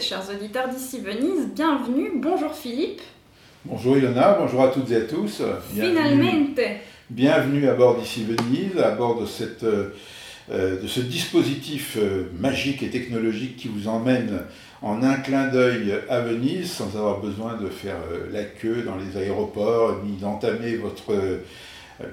et chers auditeurs d'ici Venise, bienvenue, bonjour Philippe. bonjour Ilona, bonjour à toutes et à tous. Bienvenue, Finalmente bienvenue à bord d'Ici Venise, à bord de, cette, euh, euh, de ce dispositif euh, magique et technologique qui vous emmène en un clin d'œil à Venise sans avoir besoin de faire euh, la queue dans les aéroports ni d'entamer votre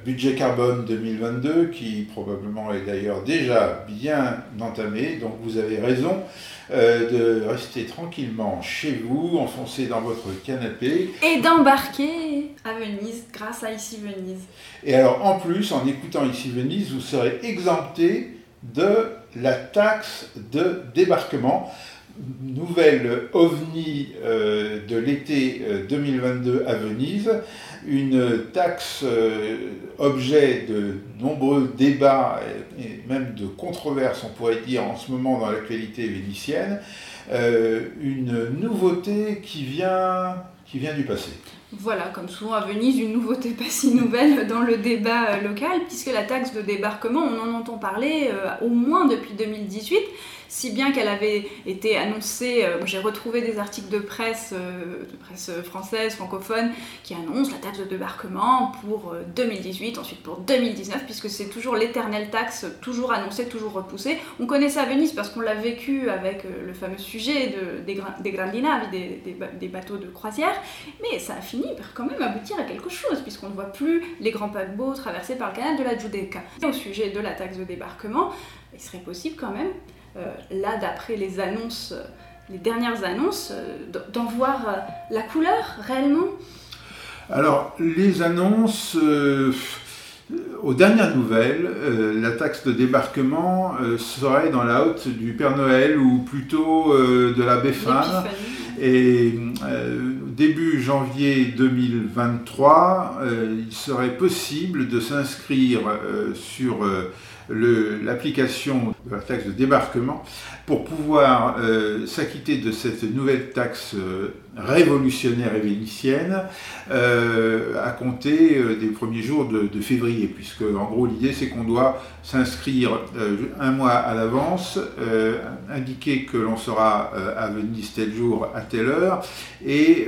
budget carbone 2022 qui probablement est d'ailleurs déjà bien entamé. Donc vous avez raison euh, de rester tranquillement chez vous, enfoncé dans votre canapé. et d'embarquer à Venise grâce à Ici Venise. Et alors en plus, en écoutant ici Venise, vous serez exempté de la taxe de débarquement. Nouvelle ovni euh, de l'été euh, 2022 à Venise, une taxe euh, objet de nombreux débats et, même de controverses, on pourrait dire en ce moment dans l'actualité vénitienne, Euh, une nouveauté qui vient, qui vient du passé. Voilà, comme souvent à Venise, une nouveauté pas si nouvelle dans le débat euh, local, puisque la taxe de débarquement, on en entend parler euh, au moins depuis 2018, si bien qu'elle avait été annoncée, euh, j'ai retrouvé des articles de presse, euh, de presse française, francophone, qui annoncent la taxe de débarquement pour euh, 2018, ensuite pour 2019, puisque c'est toujours l'éternelle taxe, toujours annoncée, toujours repoussée. On connaît ça à Venise parce qu'on l'a vécu avec euh, le fameux sujet de, des, des grandi navi, des, des ba- des bateaux de croisière, mais ça a fini par quand même aboutir à quelque chose, puisqu'on ne voit plus les grands paquebots traversés par le canal de la Giudecca. Au sujet de la taxe de débarquement, il serait possible quand même, euh, là d'après les annonces, euh, les dernières annonces, euh, d'en voir euh, la couleur réellement? Alors, les annonces, euh, aux dernières nouvelles, euh, la taxe de débarquement euh, serait dans la haute du Père Noël ou plutôt euh, de la l'épiphanie. Et euh, début janvier 2023, euh, il serait possible de s'inscrire euh, sur euh, l'application de la taxe de débarquement pour pouvoir euh, s'acquitter de cette nouvelle taxe euh, révolutionnaire et vénitienne euh, à compter des premiers jours de, février, puisque en gros l'idée c'est qu'on doit s'inscrire un mois à l'avance, indiquer que l'on sera à Venise tel jour à telle heure et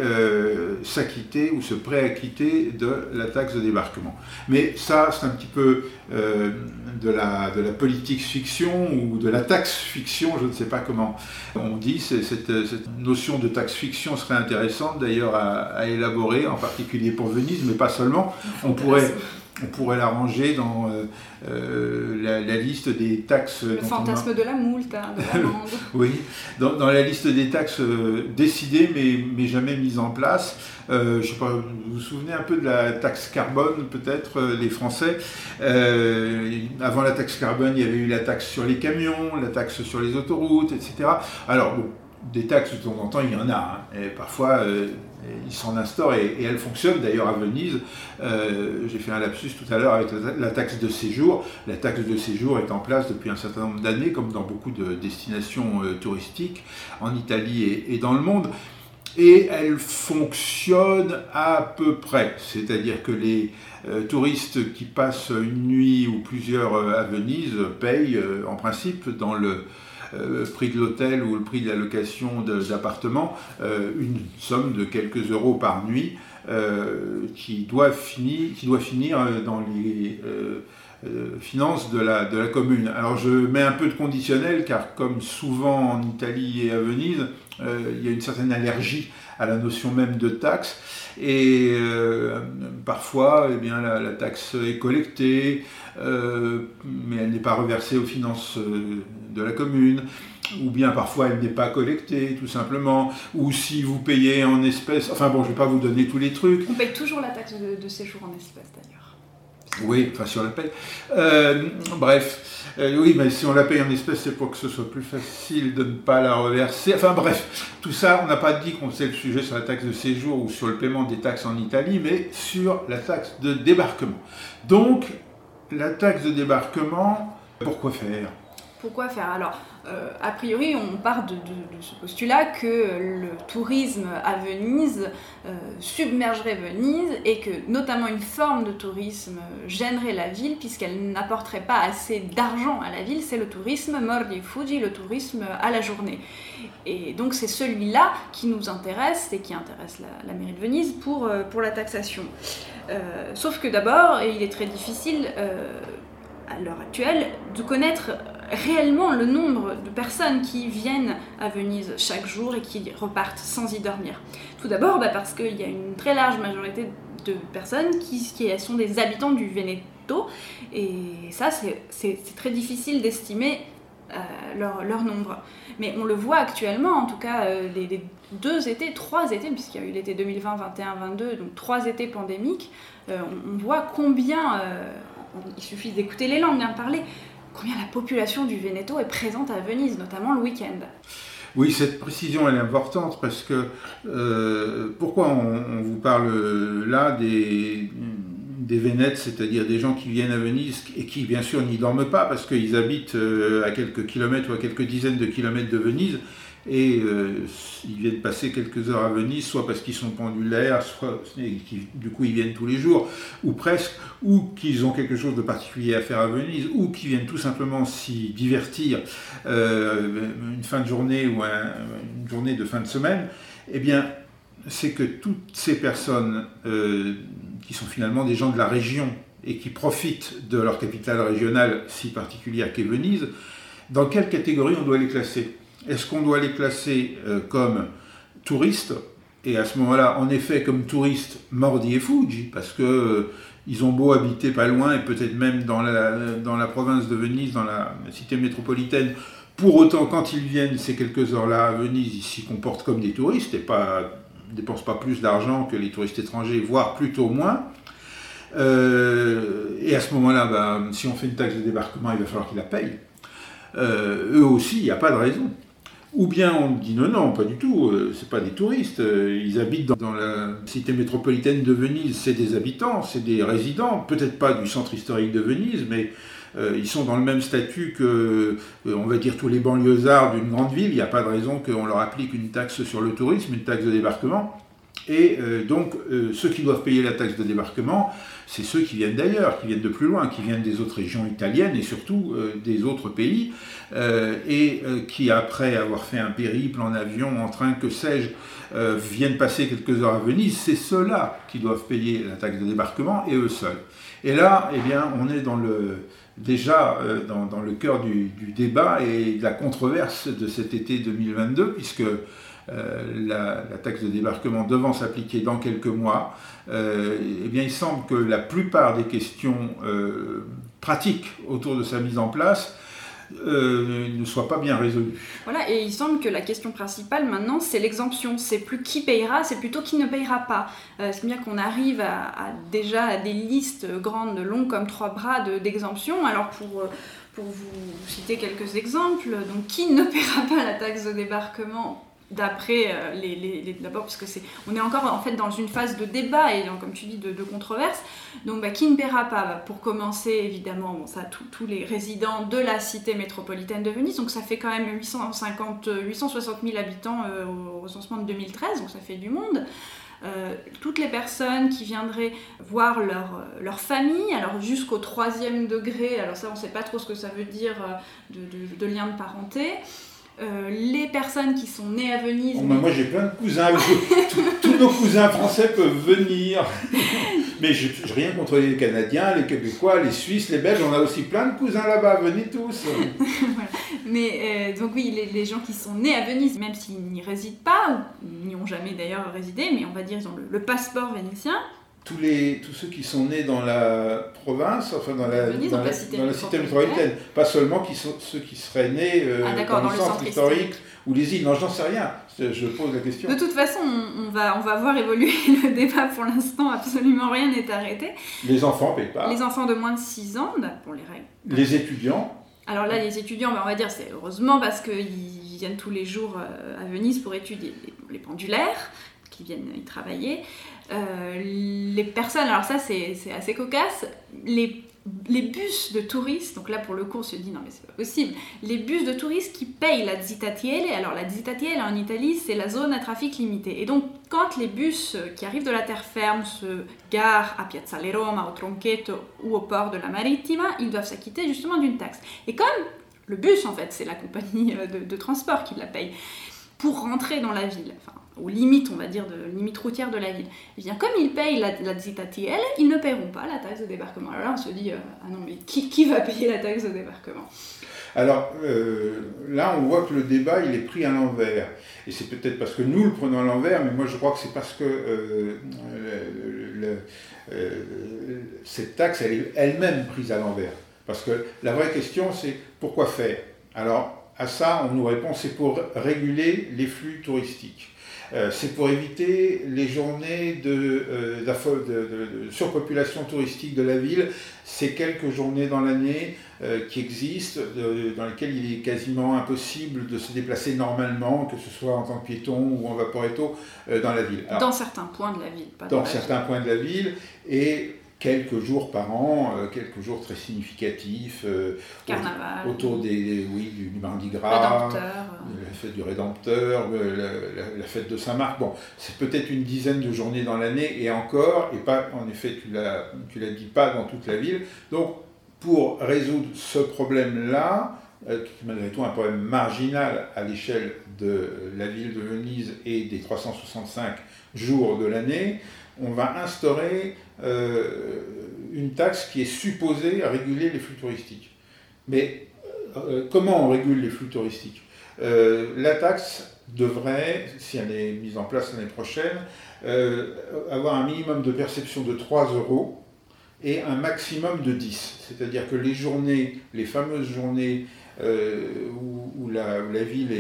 s'acquitter ou se préacquitter de la taxe de débarquement. Mais ça c'est un petit peu de, la, de la politique fiction ou de la taxe fiction, je ne sais pas comment on dit, cette, notion de taxe fiction serait intéressante d'ailleurs à élaborer, en particulier pour Venise, mais pas seulement. On pourrait, on pourrait la ranger dans euh, euh, la, la liste des taxes. Le a- fantasme de la hein, de l'amende. oui, dans, dans la liste des taxes euh, décidées mais, mais jamais mises en place. Euh, je sais pas, vous vous souvenez un peu de la taxe carbone, peut-être, les Français? Avant la taxe carbone, il y avait eu la taxe sur les camions, la taxe sur les autoroutes, etc. Alors, bon, des taxes de temps en temps, il y en a. hein. et parfois, ils s'en instaurent et, elles fonctionnent. D'ailleurs, à Venise, euh, j'ai fait un lapsus tout à l'heure avec la, taxe de séjour. La taxe de séjour est en place depuis un certain nombre d'années, comme dans beaucoup de destinations euh, touristiques en Italie et, dans le monde. Et elle fonctionne à peu près. C'est-à-dire que les euh, touristes qui passent une nuit ou plusieurs à Venise payent en principe dans le euh, prix de l'hôtel ou le prix de la location d'appartement euh, une somme de quelques euros par nuit euh, qui, doit finir, qui doit finir dans les euh, finances de la, de la commune. Alors je mets un peu de conditionnel car comme souvent en Italie et à Venise, il y a une certaine allergie à la notion même de taxe et parfois eh bien, la taxe est collectée euh, mais elle n'est pas reversée aux finances euh, de la commune ou bien parfois elle n'est pas collectée tout simplement, ou si vous payez en espèces, enfin bon je ne vais pas vous donner tous les trucs, On paye toujours la taxe de, de séjour en espèces d'ailleurs. Oui, enfin si on la paye. Euh, bref, euh, oui, mais si on la paye en espèces, c'est pour que ce soit plus facile de ne pas la reverser. Enfin bref, tout ça, on n'a pas dit qu'on faisait le sujet sur la taxe de séjour ou sur le paiement des taxes en Italie, mais sur la taxe de débarquement. Donc, la taxe de débarquement, pourquoi faire? Pourquoi faire Alors, euh, a priori, on part de, ce postulat que le tourisme à Venise euh, submergerait Venise et que notamment une forme de tourisme gênerait la ville puisqu'elle n'apporterait pas assez d'argent à la ville, c'est le tourisme mordi fuji, le tourisme à la journée. Et donc c'est celui-là qui nous intéresse et qui intéresse la, mairie de Venise pour, euh, pour la taxation. sauf que d'abord, il est très difficile à l'heure actuelle de connaître réellement le nombre de personnes qui viennent à Venise chaque jour et qui repartent sans y dormir. Tout d'abord bah, parce qu'il y a une très large majorité de personnes qui, sont des habitants du Veneto et ça c'est très difficile d'estimer euh, leur, nombre. Mais on le voit actuellement, en tout cas euh, les, deux étés, trois étés, puisqu'il y a eu l'été 2020, 21, 22, donc trois étés pandémiques, euh, on, voit combien, il suffit d'écouter les langues, bien parler, combien la population du Veneto est présente à Venise, notamment le week-end? Oui, cette précision elle est importante parce que euh, pourquoi on, vous parle là des, des Vénètes, c'est-à-dire des gens qui viennent à Venise et qui bien sûr n'y dorment pas parce qu'ils habitent euh, à quelques kilomètres ou à quelques dizaines de kilomètres de Venise et euh, ils viennent passer quelques heures à Venise, soit parce qu'ils sont pendulaires, soit du coup ils viennent tous les jours, ou presque, ou qu'ils ont quelque chose de particulier à faire à Venise, ou qu'ils viennent tout simplement s'y divertir euh, une fin de journée ou une journée de fin de semaine, eh bien c'est que toutes ces personnes euh, qui sont finalement des gens de la région et qui profitent de leur capitale régionale si particulière qu'est Venise, dans quelle catégorie on doit les classer? Est-ce qu'on doit les classer euh, comme touristes? Et à ce moment-là, en effet, comme touristes Mordi et Fuji, parce que euh, ils ont beau habiter pas loin et peut-être même dans la, province de Venise, dans la cité métropolitaine. Pour autant, quand ils viennent ces quelques heures-là à Venise, ils s'y comportent comme des touristes et pas dépensent pas plus d'argent que les touristes étrangers, voire plutôt moins. Euh, et à ce moment-là, bah, si on fait une taxe de débarquement, il va falloir qu'ils la payent. eux aussi, il n'y a pas de raison. Ou bien on dit non, non, pas du tout, euh, c'est pas des touristes, euh, ils habitent dans, la cité métropolitaine de Venise, c'est des habitants, c'est des résidents, peut-être pas du centre historique de Venise, mais euh, ils sont dans le même statut que, on va dire, tous les banlieusards d'une grande ville, il n'y a pas de raison qu'on leur applique une taxe sur le tourisme, une taxe de débarquement. Et euh, donc, euh, ceux qui doivent payer la taxe de débarquement, c'est ceux qui viennent d'ailleurs, qui viennent de plus loin, qui viennent des autres régions italiennes et surtout euh, des autres pays, et qui, après avoir fait un périple en avion, en train, que sais-je, viennent passer quelques heures à Venise. C'est ceux-là qui doivent payer la taxe de débarquement et eux seuls. Et là, eh bien, on est déjà dans, le cœur du, du, débat et de la controverse de cet été 2022, puisque euh, la, taxe de débarquement devant s'appliquer dans quelques mois, euh, eh bien, il semble que la plupart des questions euh, pratiques autour de sa mise en place ne soient pas bien résolues. Voilà, et il semble que la question principale maintenant, c'est l'exemption. C'est plus qui payera, c'est plutôt qui ne payera pas. c'est bien qu'on arrive à, déjà à des listes grandes, longues comme trois bras d'exemptions. Alors pour pour vous citer quelques exemples, donc qui ne paiera pas la taxe de débarquement d'après euh, les, d'abord parce que on est encore en fait dans une phase de débat et comme tu dis de, controverse. Donc bah, qui ne paiera pas bah, pour commencer évidemment ça tous les résidents de la cité métropolitaine de Venise donc ça fait quand même 850 860 000 habitants euh, au recensement de 2013 donc ça fait du monde. Euh, toutes les personnes qui viendraient voir leur, leur famille, alors jusqu'au troisième degré, alors ça on ne sait pas trop ce que ça veut dire de lien de parenté, euh, les personnes qui sont nées à Venise. Oh, moi j'ai plein de cousins, tous nos cousins français peuvent venir. mais je n'ai rien contre les Canadiens, les Québécois, les Suisses, les Belges, on a aussi plein de cousins là-bas, venez tous. Mais euh, donc oui, les, gens qui sont nés à Venise, même s'ils n'y résident pas, ou n'y ont jamais d'ailleurs résidé, mais on va dire ils ont le, le passeport vénitien, tous, les, tous ceux qui sont nés dans la province, enfin dans la, dans, la, cité, métropolitaine, pas seulement qui sont, ceux qui seraient nés euh, ah, dans, le centre, historique ou les îles. Non, j'en sais rien. Je pose la question. De toute façon, on va, on va voir évoluer le débat. Pour l'instant, absolument rien n'est arrêté. Les enfants ne payent pas. Les enfants de moins de 6 ans, bah, pour les règles. Les étudiants alors là, les étudiants, bah, on va dire, c'est heureusement parce qu'ils viennent tous les jours euh, à Venise pour étudier les pendulaires, qui viennent y travailler. Euh, les personnes, alors ça c'est assez cocasse, les, bus de touristes, donc là pour le coup on se dit non mais c'est pas possible, les bus de touristes qui payent la zitatielle, alors la zitatielle en Italie c'est la zone à trafic limité, et donc quand les bus qui arrivent de la terre ferme se garent à Piazzale Roma, au Tronchetto ou au port de la Marittima, ils doivent s'acquitter justement d'une taxe. Et comme le bus en fait c'est la compagnie euh, de, de transport qui la paye, pour rentrer dans la ville, enfin aux limites, on va dire, de limite routière de la ville. Et bien, comme ils payent la, la ils ne paieront pas la taxe de débarquement. Alors là, on se dit, euh, ah non, mais qui, qui, va payer la taxe de débarquement? Alors euh, là, on voit que le débat, il est pris à l'envers. Et c'est peut-être parce que nous le prenons à l'envers, mais moi je crois que c'est parce que euh, cette taxe, elle est elle-même prise à l'envers. Parce que la vraie question, c'est pourquoi faire? Alors, à ça, on nous répond, c'est pour réguler les flux touristiques. Euh, c'est pour éviter les journées euh, de, surpopulation touristique de la ville, ces quelques journées dans l'année euh, qui existent, dans lesquelles il est quasiment impossible de se déplacer normalement, que ce soit en tant que piéton ou en vaporetto, dans la ville. dans certains points de la ville, pas dans certains points de la ville, et quelques jours par an, euh, quelques jours très significatifs. Euh, Carnaval. Autour des, oui, du, Mardi Gras, la fête du Rédempteur, la, fête de Saint-Marc. Bon, c'est peut-être une dizaine de journées dans l'année et encore, et pas, en effet, tu l'as, tu l'as dit pas dans toute la ville. Donc, pour résoudre ce problème-là, euh, qui est malgré tout un problème marginal à l'échelle de la ville de Venise et des 365 jours de l'année, on va instaurer euh, une taxe qui est supposée réguler les flux touristiques. Mais euh, comment on régule les flux touristiques? Euh, La taxe devrait, si elle est mise en place l'année prochaine, avoir un minimum de perception de 3 euros et un maximum de 10. C'est-à-dire que les journées, les fameuses journées euh, où, la, ville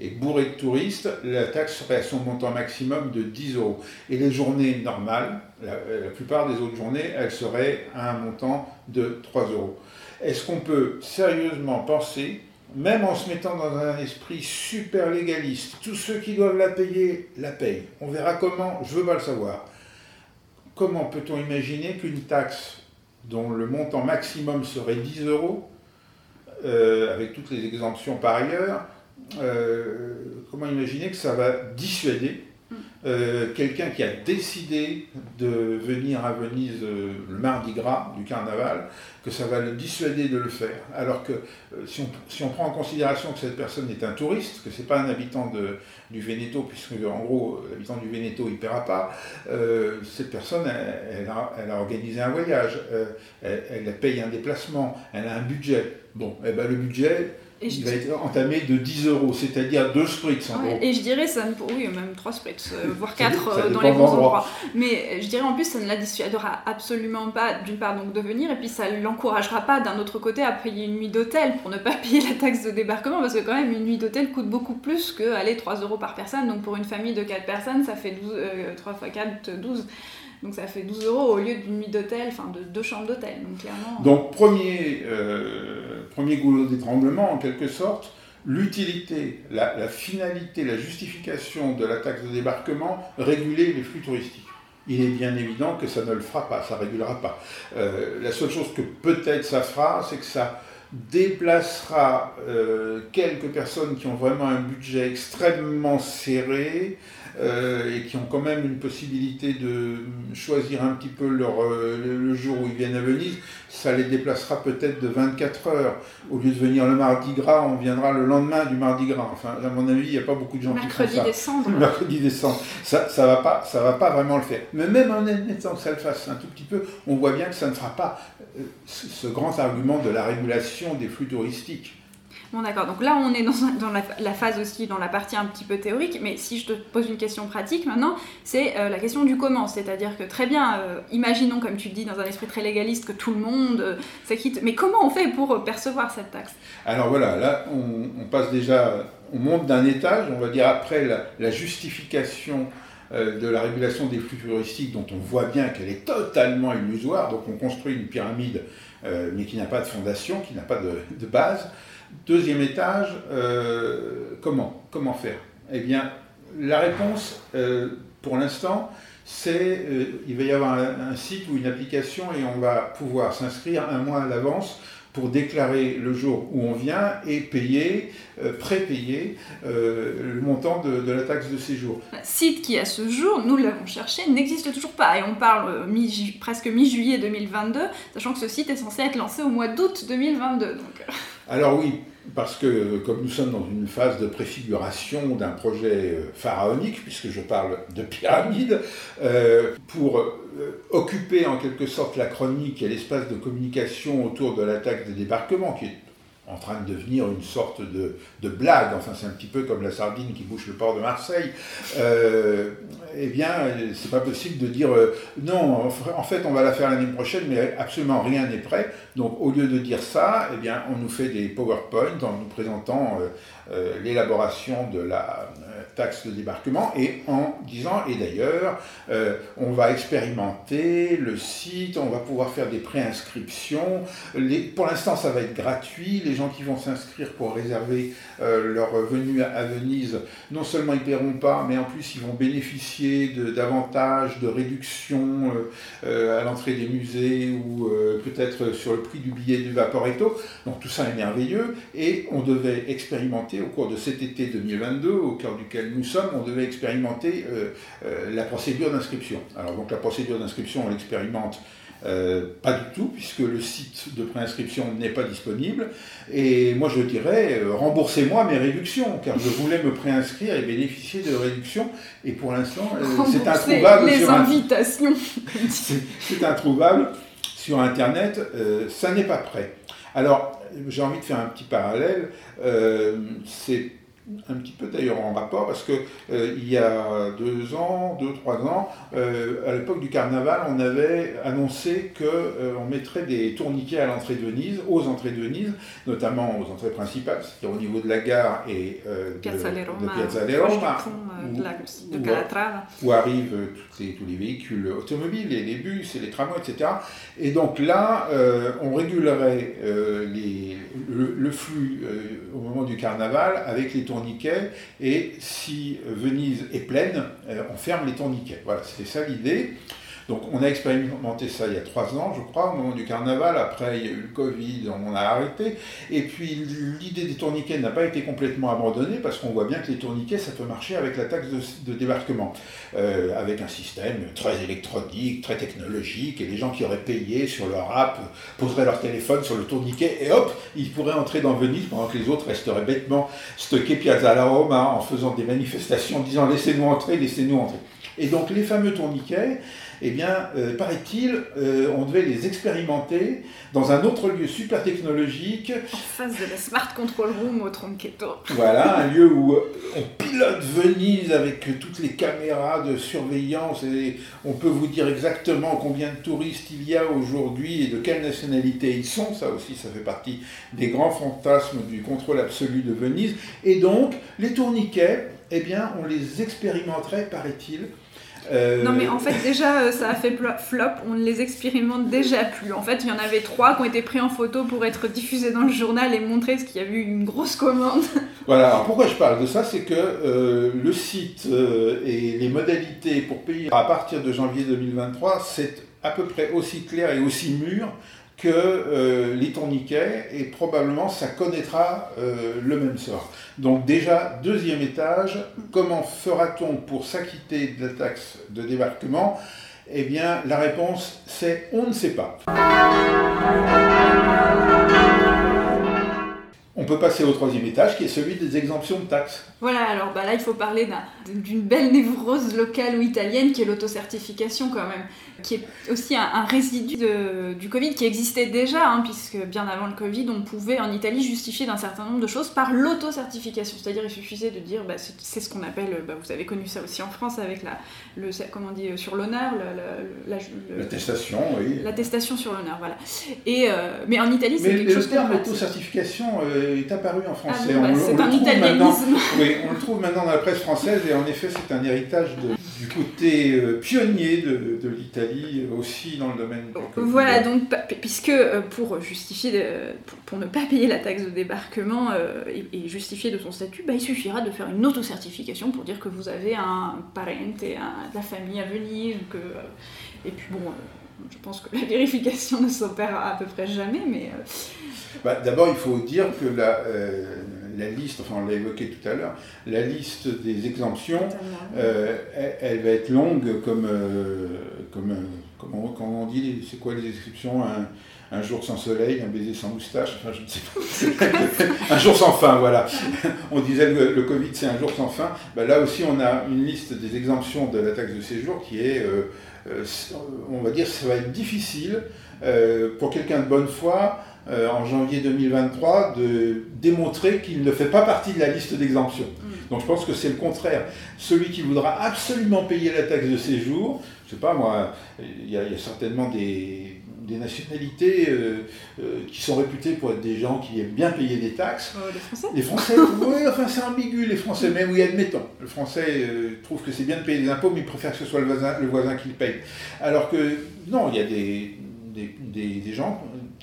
est, bourrée de touristes, la taxe serait à son montant maximum de 10 euros. Et les journées normales, la, plupart des autres journées, elles seraient à un montant de 3 euros. Est-ce qu'on peut sérieusement penser, même en se mettant dans un esprit super légaliste, tous ceux qui doivent la payer, la payent On verra comment, je veux pas le savoir. Comment peut-on imaginer qu'une taxe dont le montant maximum serait 10 euros euh, avec toutes les exemptions par ailleurs, euh, comment imaginer que ça va dissuader euh, quelqu'un qui a décidé de venir à Venise le mardi gras du carnaval, que ça va le dissuader de le faire. Alors que si, on, si, on, prend en considération que cette personne est un touriste, que ce n'est pas un habitant de, du Veneto, puisque en gros l'habitant du Veneto il ne paiera pas, cette personne elle, a, elle, a, organisé un voyage, elle, elle paye un déplacement, elle a un budget. Bon, eh ben, le budget, il va être entamé de 10 euros, c'est-à-dire 2 spritz en Et je dirais, ça oui, même 3 spritz, euh, voire 4 euh, dans les bons endroits. Mais euh, je dirais en plus, ça ne la dissuadera absolument pas, d'une part, donc de venir, et puis ça ne l'encouragera pas, d'un autre côté, à payer une nuit d'hôtel pour ne pas payer la taxe de débarquement, parce que quand même, une nuit d'hôtel coûte beaucoup plus que aller 3 euros par personne. Donc pour une famille de 4 personnes, ça fait 12, 3 x 4, 12. Donc ça fait 12 euros au lieu d'une nuit d'hôtel, enfin de deux chambres d'hôtel. Donc clairement. Donc premier, euh, premier goulot d'étranglement en quelque sorte, l'utilité, la, finalité, la justification de la taxe de débarquement, réguler les flux touristiques. Il est bien évident que ça ne le fera pas, ça ne régulera pas. Euh, la seule chose que peut-être ça fera, c'est que ça déplacera euh, quelques personnes qui ont vraiment un budget extrêmement serré, euh, et qui ont quand même une possibilité de choisir un petit peu leur, euh, le jour où ils viennent à Venise, ça les déplacera peut-être de 24 heures. Au lieu de venir le mardi gras, on viendra le lendemain du mardi gras. Enfin, à mon avis, il n'y a pas beaucoup de gens qui font ça. Décembre. Mercredi décembre. Ça ne va, pas, ça va pas vraiment le faire. Mais même en admettant que ça le fasse un tout petit peu, on voit bien que ça ne fera pas euh, ce grand argument de la régulation des flux touristiques. Bon d'accord, donc là on est dans, la, phase aussi, dans la partie un petit peu théorique, mais si je te pose une question pratique maintenant, c'est euh, la question du comment, c'est-à-dire que très bien, euh, imaginons comme tu dis dans un esprit très légaliste que tout le monde euh, s'acquitte, mais comment on fait pour percevoir cette taxe? Alors voilà, là on, passe déjà, on monte d'un étage, on va dire après la, justification de la régulation des flux touristiques dont on voit bien qu'elle est totalement illusoire, donc on construit une pyramide mais qui n'a pas de fondation, qui n'a pas de base. Deuxième étage, euh, comment Comment faire? Eh bien, la réponse, euh, pour l'instant, c'est euh, il va y avoir un, site ou une application et on va pouvoir s'inscrire un mois à l'avance pour déclarer le jour où on vient et payer, prépayer le montant de, la taxe de séjour. Site qui à ce jour, nous l'avons cherché, n'existe toujours pas et on parle presque mi-juillet 2022, sachant que ce site est censé être lancé au mois d'août 2022. Donc... Alors oui, parce que comme nous sommes dans une phase de préfiguration d'un projet euh, pharaonique, puisque je parle de pyramide, euh, pour euh, occuper en quelque sorte la chronique et l'espace de communication autour de l'attaque des débarquements, qui est en train de devenir une sorte de, de blague, enfin c'est un petit peu comme la sardine qui bouche le port de Marseille, euh, eh bien c'est pas possible de dire euh, non, en fait on va la faire l'année prochaine, mais absolument rien n'est prêt. Donc au lieu de dire ça, eh bien on nous fait des PowerPoint en nous présentant euh, l'élaboration de la taxe de débarquement et en disant, et d'ailleurs, euh, on va expérimenter le site, on va pouvoir faire des préinscriptions. Les, pour l'instant, ça va être gratuit. Les gens qui vont s'inscrire pour réserver euh, leur venue à, Venise, non seulement ils ne paieront pas, mais en plus ils vont bénéficier d'avantages, de, réductions euh, à l'entrée des musées ou peut-être sur le prix du billet du Vaporetto. Donc tout ça est merveilleux et on devait expérimenter au cours de cet été 2022, au cœur duquel nous sommes, on devait expérimenter euh, euh, la procédure d'inscription. Alors donc la procédure d'inscription, on l'expérimente euh, pas du tout, puisque le site de préinscription n'est pas disponible. Et moi, je dirais, remboursez-moi mes réductions, car je voulais me préinscrire et bénéficier de réductions. Et pour l'instant, c'est introuvable. Les invitations. c'est introuvable sur Internet. ça n'est pas prêt. Alors, j'ai envie de faire un petit parallèle. c'est un petit peu d'ailleurs en rapport parce que euh, il y a deux ans, deux trois ans, euh, à l'époque du carnaval, on avait annoncé que euh, on mettrait des tourniquets à l'entrée de Venise, aux entrées de Venise, notamment aux entrées principales, c'est-à-dire au niveau de la gare et de, Piazza Roma, de Piazza Roma, où, arrivent tous les véhicules automobiles, et les bus et les tramways, etc. Et donc là, on régulerait les, le, le, flux au moment du carnaval avec les tourniquets et si Venise est pleine, euh, on ferme les tourniquets. Voilà, c'était ça l'idée. Donc on a expérimenté ça il y a trois ans, je crois, au moment du carnaval. Après, il y a eu le Covid, on a arrêté. Et puis l'idée des tourniquets n'a pas été complètement abandonnée parce qu'on voit bien que les tourniquets, ça peut marcher avec la taxe de, débarquement, euh, avec un système très électronique, très technologique, et les gens qui auraient payé sur leur app poseraient leur téléphone sur le tourniquet et hop, ils pourraient entrer dans Venise pendant que les autres resteraient bêtement stockés Piazza la Roma en faisant des manifestations disant laissez-nous entrer, laissez-nous entrer. Et donc les fameux tourniquets, eh bien, euh, paraît-il, euh, on devait les expérimenter dans un autre lieu super technologique. En face de la Smart Control Room au Tronchetto. Voilà, un lieu où euh, on pilote Venise avec toutes les caméras de surveillance et on peut vous dire exactement combien de touristes il y a aujourd'hui et de quelle nationalité ils sont. Ça aussi, ça fait partie des grands fantasmes du contrôle absolu de Venise. Et donc, les tourniquets, eh bien, on les expérimenterait, paraît-il, euh, non, mais en fait, déjà, euh, ça a fait flop. On ne les expérimente déjà plus. En fait, il y en avait trois qui ont été pris en photo pour être diffusés dans le journal et montrer ce qu'il y a eu une grosse commande. Voilà, alors pourquoi je parle de ça C'est que euh, le site et les modalités pour payer à partir de janvier 2023, c'est à peu près aussi clair et aussi mûr que euh, les tourniquets et probablement ça connaîtra euh, le même sort. Donc déjà, deuxième étage, comment fera-t-on pour s'acquitter de la taxe de débarquement? Eh bien, la réponse c'est on ne sait pas. On peut passer au troisième étage qui est celui des exemptions de taxes. Voilà, alors bah là il faut parler d'une belle névrose locale ou italienne qui est l'autocertification quand même, qui est aussi un, résidu du Covid qui existait déjà, hein, puisque bien avant le Covid on pouvait en Italie justifier d'un certain nombre de choses par l'autocertification, c'est-à-dire il suffisait de dire, bah, c'est ce qu'on appelle, bah, vous avez connu ça aussi en France avec la, le, comment on dit, sur l'honneur, l'attestation, oui. L'attestation sur l'honneur, voilà. Et, euh, mais en Italie c'est quelque chose comme... Le terme autocertification euh, est apparu en français. Ah, bah, c'est un italianisme on le trouve maintenant dans la presse française et en effet c'est un héritage du côté euh, pionnier de, l'Italie aussi dans le domaine. Voilà donc puisque euh, pour justifier pour, ne pas payer la taxe de débarquement euh, et, justifier de son statut, bah, il suffira de faire une autocertification pour dire que vous avez un parent et de la famille à venir que et puis bon je pense que la vérification ne s'opère à peu près jamais mais bah, d'abord il faut dire que la la liste, enfin on l'a évoqué tout à l'heure, la liste des exemptions, euh, elle, va être longue comme, euh, comme, comme on, dit, c'est quoi les descriptions un, jour sans soleil, un baiser sans moustache, enfin je ne sais pas. un jour sans fin, voilà. on disait le, le Covid c'est un jour sans fin. Bah, là aussi on a une liste des exemptions de la taxe de séjour qui est, euh, on va dire, ça va être difficile pour quelqu'un de bonne foi euh, en janvier 2023 de démontrer qu'il ne fait pas partie de la liste d'exemption. Mm. Donc je pense que c'est le contraire. Celui qui voudra absolument payer la taxe de séjour, je sais pas moi, il y, a certainement des, nationalités euh, euh, qui sont réputées pour être des gens qui aiment bien payer des taxes. les Français? Les Français, oui, enfin c'est ambigu les Français, mais oui, admettons. Le Français trouve que c'est bien de payer des impôts, mais il préfère que ce soit le voisin, le voisin qui le paye. Alors que non, il y a des, des, des gens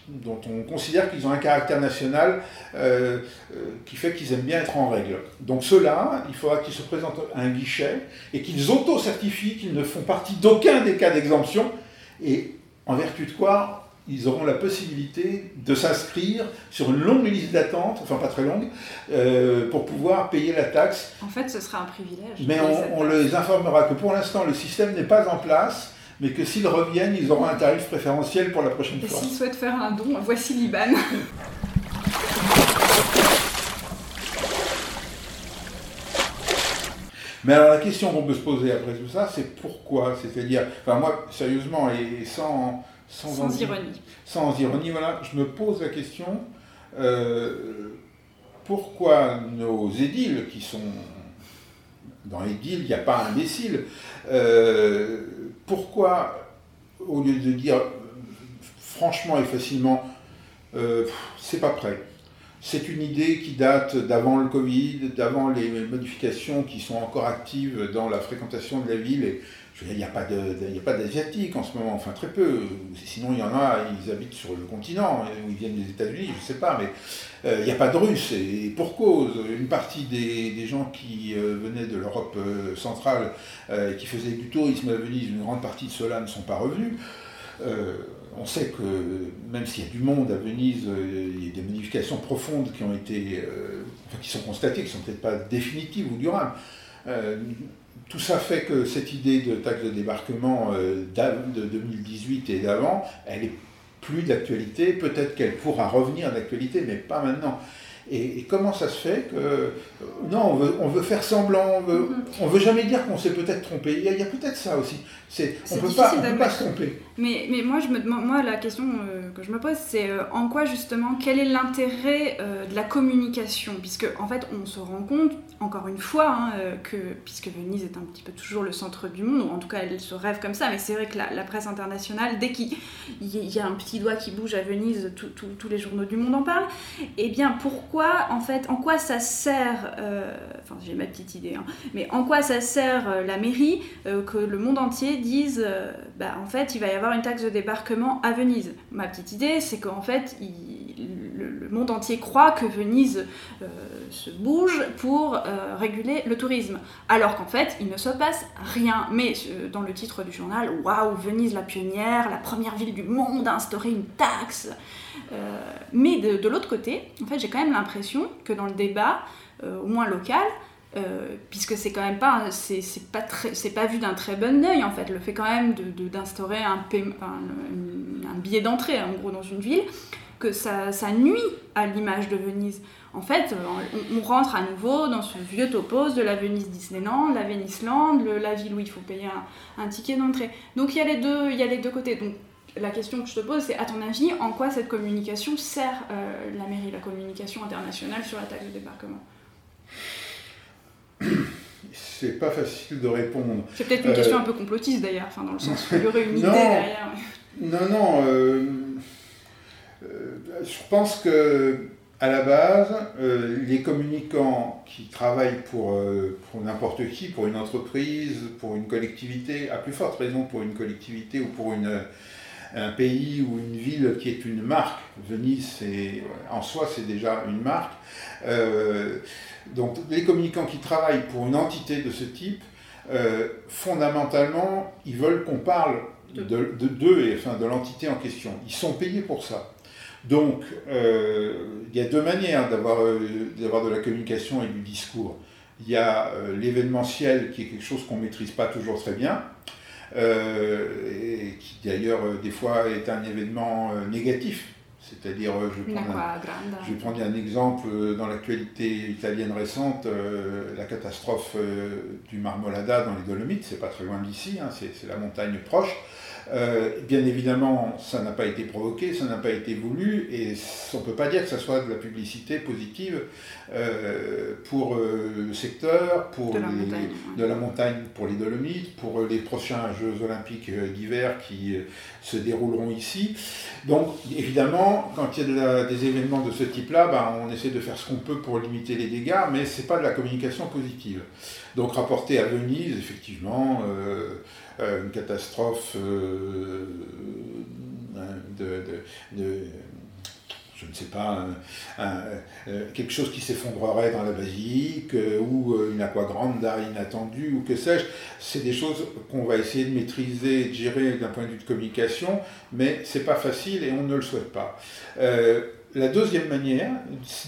dont on considère qu'ils ont un caractère national euh, euh, qui fait qu'ils aiment bien être en règle. Donc ceux-là, il faudra qu'ils se présentent à un guichet et qu'ils auto-certifient qu'ils ne font partie d'aucun des cas d'exemption et en vertu de quoi ils auront la possibilité de s'inscrire sur une longue liste d'attente, enfin pas très longue, euh, pour pouvoir payer la taxe. En fait, ce sera un privilège. Mais on, on les informera que pour l'instant, le système n'est pas en place mais que s'ils reviennent, ils auront un tarif préférentiel pour la prochaine fois. Et s'ils souhaitent faire un don, voici l'IBAN. Mais alors la question qu'on peut se poser après tout ça, c'est pourquoi? C'est-à-dire, enfin moi, sérieusement, et sans... Sans, ironie. Sans ironie, voilà, je me pose la question, euh, pourquoi nos édiles, qui sont... Dans les deals, il n'y a pas imbécile, euh, pourquoi, au lieu de dire franchement et facilement, euh, c'est pas prêt c'est une idée qui date d'avant le Covid, d'avant les modifications qui sont encore actives dans la fréquentation de la ville. Il n'y a pas d'Asiatiques en ce moment, enfin très peu. Sinon, il y en a, ils habitent sur le continent, ou ils viennent des États-Unis, je ne sais pas, mais euh, il n'y a pas de Russes, et pour cause. Une partie des, gens qui euh, venaient de l'Europe euh, centrale et qui faisaient du tourisme à Venise, une grande partie de ceux-là ne sont pas revenus. on sait que même s'il y a du monde à Venise, il y a des modifications profondes qui ont été, qui sont constatées, qui ne sont peut-être pas définitives ou durables. Tout ça fait que cette idée de taxe de débarquement de 2018 et d'avant, elle est plus d'actualité, peut-être qu'elle pourra revenir d'actualité, mais pas maintenant. Et, comment ça se fait que euh, non, on veut, on veut faire semblant, on veut, mm-hmm. veut jamais dire qu'on s'est peut-être trompé. Il y a, peut-être ça aussi. C'est, on peut pas, peut pas se tromper. Mais, mais moi, je me demande, moi, la question euh, que je me pose, c'est euh, en quoi justement, quel est l'intérêt de la communication, puisque en fait, on se rend compte, encore une fois, hein, que puisque Venise est un petit peu toujours le centre du monde, ou en tout cas, elle se rêve comme ça, mais c'est vrai que la, presse internationale, dès qu'il y, a un petit doigt qui bouge à Venise, tous les journaux du monde en parlent. Eh bien, pourquoi en fait, en quoi ça sert, euh, enfin j'ai ma petite idée, hein, mais en quoi ça sert euh, la mairie euh, que le monde entier dise, bah, en fait, il va y avoir une taxe de débarquement à Venise. Ma petite idée, c'est qu'en fait, le, monde entier croit que Venise se bouge pour réguler le tourisme, alors qu'en fait, il ne se passe rien. Mais dans le titre du journal, waouh, Venise la pionnière, la première ville du monde à instaurer une taxe. Euh, mais de, l'autre côté, en fait, j'ai quand même l'impression que dans le débat, euh, au moins local, euh, puisque c'est quand même pas c'est pas c'est pas vu d'un très bon œil en fait le fait quand même d'instaurer de, un, un, billet d'entrée en gros dans une ville que ça, ça nuit à l'image de Venise. En fait, on, rentre à nouveau dans ce vieux topos de la Venise Disneyland, la Veniceland, la ville où il faut payer un, ticket d'entrée. Donc il y, a les deux, il y a les deux côtés. Donc la question que je te pose, c'est à ton avis, en quoi cette communication sert la mairie, la communication internationale sur la taxe de débarquement? C'est pas facile de répondre. C'est peut-être une question un peu complotiste d'ailleurs, enfin, dans le sens où il y aurait une idée derrière. Non, non. Euh, euh, je pense que à la base, euh, les communicants qui travaillent pour, pour n'importe qui, pour une entreprise, pour une collectivité, à plus forte raison pour une collectivité ou pour une, un pays ou une ville qui est une marque, Venise, en soi c'est déjà une marque, donc les communicants qui travaillent pour une entité de ce type, fondamentalement, ils veulent qu'on parle de, d'eux et enfin, de l'entité en question. Ils sont payés pour ça. Donc, euh, il y a deux manières d'avoir, euh, d'avoir de la communication et du discours. Il y a euh, l'événementiel qui est quelque chose qu'on ne maîtrise pas toujours très bien, et qui d'ailleurs des fois est un événement négatif. C'est-à-dire, je, vais prendre un, je vais prendre un exemple dans l'actualité italienne récente, la catastrophe du Marmolada dans les Dolomites, c'est pas très loin d'ici, hein, c'est la montagne proche. Euh, bien évidemment, ça n'a pas été provoqué, ça n'a pas été voulu, et on ne peut pas dire que ça soit de la publicité positive euh, pour euh, le secteur, pour de la, les, montagne, de la, montagne, pour les Dolomites, pour les prochains Jeux olympiques d'hiver qui se dérouleront ici. Donc, évidemment, quand il y a des événements de ce type-là, ben, on essaie de faire ce qu'on peut pour limiter les dégâts, mais ce n'est pas de la communication positive. Donc, rapporter à Venise, effectivement, euh, une catastrophe euh, de, je ne sais pas, euh, quelque chose qui s'effondrerait dans la basilique, ou une aquagrande inattendue, ou que sais-je. C'est des choses qu'on va essayer de maîtriser de gérer d'un point de vue de communication, mais c'est pas facile et on ne le souhaite pas. La deuxième manière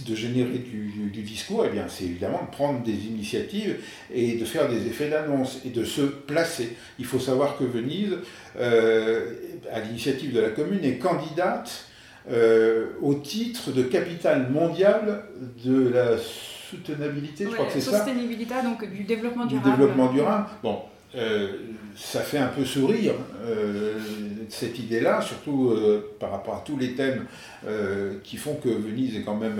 de générer du, discours, eh bien, c'est évidemment de prendre des initiatives et de faire des effets d'annonce et de se placer. Il faut savoir que Venise, euh, à l'initiative de la commune, est candidate euh, au titre de capitale mondiale de la soutenabilité, je crois que c'est ça. Donc du développement durable. Du développement durable. Bon, euh, ça fait un peu sourire euh, cette idée-là, surtout euh, par rapport à tous les thèmes qui font que Venise est quand même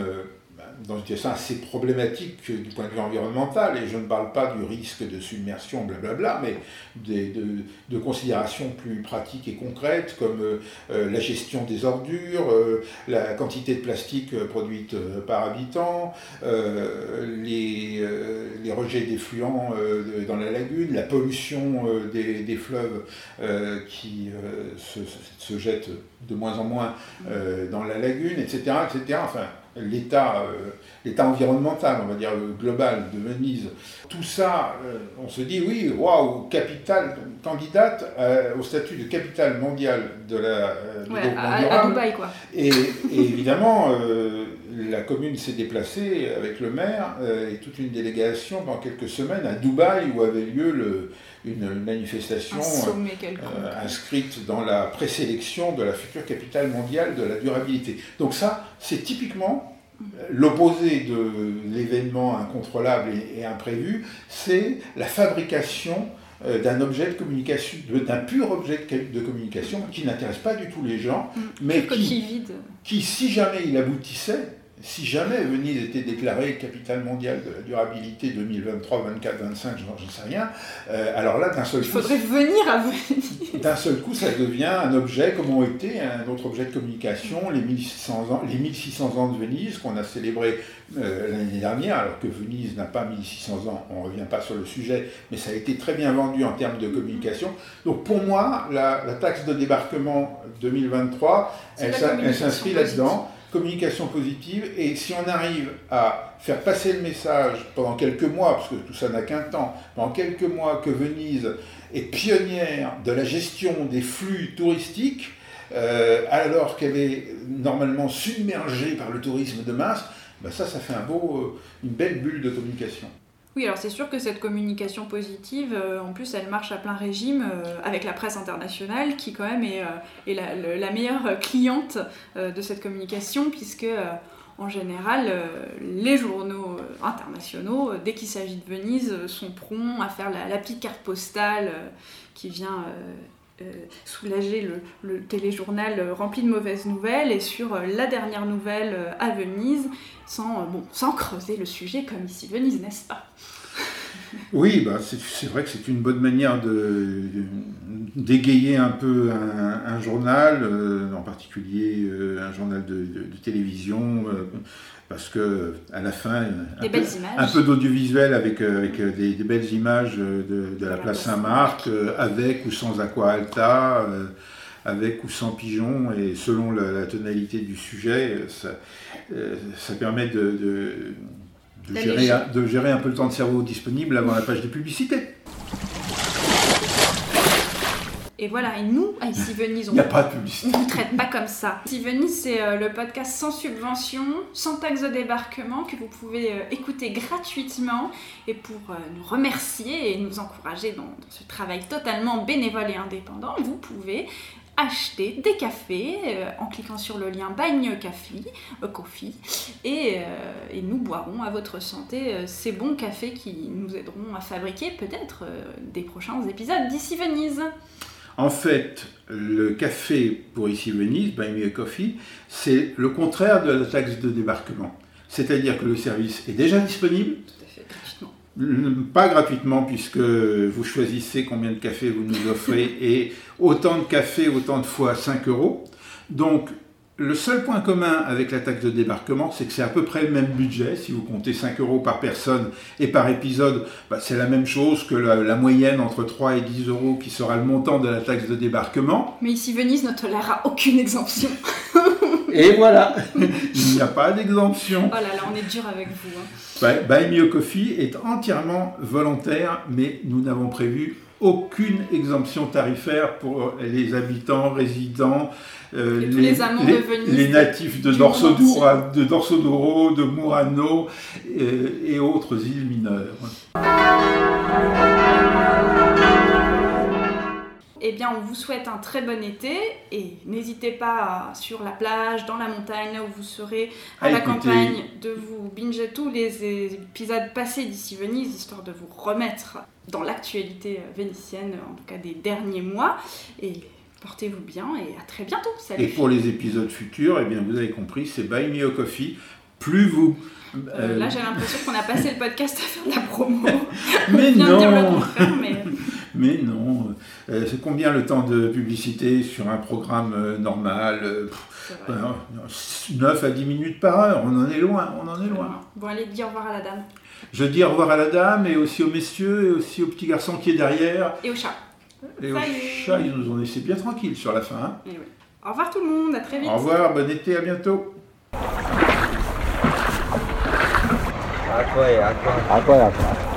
dans une situation assez problématique du point de vue environnemental, et je ne parle pas du risque de submersion, blablabla, mais de, considérations plus pratiques et concrètes, comme euh, euh, la gestion des ordures, euh, la quantité de plastique produite par habitant, les, les, rejets d'effluents dans la lagune, la pollution des, fleuves qui se, se, jettent de moins en moins dans la lagune, etc. etc. Enfin, l'état euh, l'état environnemental, on va dire global de Venise. Tout ça, euh, on se dit oui, waouh, capitale, candidate euh, au statut de capitale mondiale de la ouais, à, Dubaï, quoi. Et, évidemment, la commune s'est déplacée avec le maire et toute une délégation dans quelques semaines à Dubaï où avait lieu le, une, manifestation inscrite dans la présélection de la future capitale mondiale de la durabilité. Donc ça, c'est typiquement l'opposé de l'événement incontrôlable et, imprévu, c'est la fabrication euh, d'un objet de communication, d'un pur objet de communication qui n'intéresse pas du tout les gens, mm. mais qui, qui, si jamais il aboutissait, si jamais Venise était déclarée capitale mondiale de la durabilité 2023, 24, 25, je ne sais rien, euh, alors là, d'un seul coup. Il faudrait venir à Venise. D'un seul coup, ça devient un objet, comme ont été un autre objet de communication, les 1600 ans, les 1600 ans de Venise, qu'on a célébré euh, l'année dernière, alors que Venise n'a pas 1600 ans, on ne revient pas sur le sujet, mais ça a été très bien vendu en termes de communication. Donc pour moi, la, la taxe de débarquement 2023, elle s'inscrit là-dedans communication positive, et si on arrive à faire passer le message pendant quelques mois, parce que tout ça n'a qu'un temps, pendant quelques mois que Venise est pionnière de la gestion des flux touristiques, euh, alors qu'elle est normalement submergée par le tourisme de masse, ben ça, ça fait un beau, euh, une belle bulle de communication. Oui, alors c'est sûr que cette communication positive, euh, en plus, elle marche à plein régime euh, avec la presse internationale, qui quand même est, euh, la, le- la meilleure cliente de cette communication, puisque en général, les journaux internationaux, dès qu'il s'agit de Venise, sont prompts à faire la, petite carte postale qui vient euh, soulager le, téléjournal euh, rempli de mauvaises nouvelles, et sur euh, la dernière nouvelle à Venise, sans, bon, sans creuser le sujet comme ici Venise, n'est-ce pas? Oui, bah, c'est vrai que c'est une bonne manière de d'égayer un peu un, un journal, euh, en particulier euh, un journal de, de- de télévision, euh, parce que à la fin, un Des peu, d'audiovisuel avec, avec des, des belles images de, de la la place Saint-Marc, avec ou sans Aqua Alta, avec ou sans pigeon, et selon la, la tonalité du sujet, ça, euh, ça permet de, de, de gérer, un- de gérer un peu le temps de cerveau disponible avant la page de publicité. Et voilà, et nous, à Ici Venise, on ne traite pas comme ça. Ici Venise, c'est euh, le podcast sans subvention, sans taxe de débarquement, que vous pouvez euh, écouter gratuitement. Et pour euh, nous remercier et nous encourager dans, dans ce travail totalement bénévole et indépendant, vous pouvez acheter des cafés euh, en cliquant sur le lien Coffee, euh, Coffee et, euh, et nous boirons à votre santé ces bons cafés qui nous aideront à fabriquer peut-être des prochains épisodes d'ici Venise. En fait, le café pour ici Venise, Buy Me a Coffee, c'est le contraire de la taxe de débarquement. C'est-à-dire que le service est déjà disponible, Tout à fait gratuitement. Pas gratuitement puisque vous choisissez combien de café vous nous offrez et autant de café, autant de fois 5 euros. Donc le seul point commun avec la taxe de débarquement, c'est que c'est à peu près le même budget. Si vous comptez 5 euros par personne et par épisode, bah, c'est la même chose que la, la moyenne entre 3 et 10 euros qui sera le montant de la taxe de débarquement. Mais ici Venise ne tolérera aucune exemption. Et voilà, il n'y a pas d'exemption. Oh là là, on est dur avec vous. hein. Buy, Buy Me a Coffee est entièrement volontaire, mais nous n'avons prévu aucune exemption tarifaire pour les habitants, résidents, euh, les les natifs de du Dorso monde entier. d'Oro, de Dorso d'Oro, de Murano euh, et autres îles mineures. Eh bien, on vous souhaite un très bon été et n'hésitez pas à, sur la plage, dans la montagne, là où vous serez, à À la écouter. campagne, de vous binger tous les épisodes passés d'ici Venise, histoire de vous remettre dans l'actualité vénitienne, en tout cas des derniers mois. Et portez-vous bien et à très bientôt. Salut. Et pour les épisodes futurs, eh bien, vous avez compris, c'est Buy Me a Coffee, plus vous. Euh, Euh, là, j'ai l'impression qu'on a passé le podcast à faire de la promo. mais On vient de dire le non contraire, mais Mais non, euh, c'est combien le temps de publicité sur un programme euh, normal euh, pff, c'est vrai. ben, 9 à 10 minutes par heure, on en est loin, on en est loin. Bon, allez, dis au revoir à la dame Je dis au revoir à la dame et aussi aux messieurs et aussi au petit garçon qui est derrière et au chat. et au chat, ils nous ont laissé bien tranquilles sur la fin. hein. Et oui. Au revoir tout le monde, à très vite. Au revoir, bon été, à bientôt. Aqua, aqua. Aqua, aqua.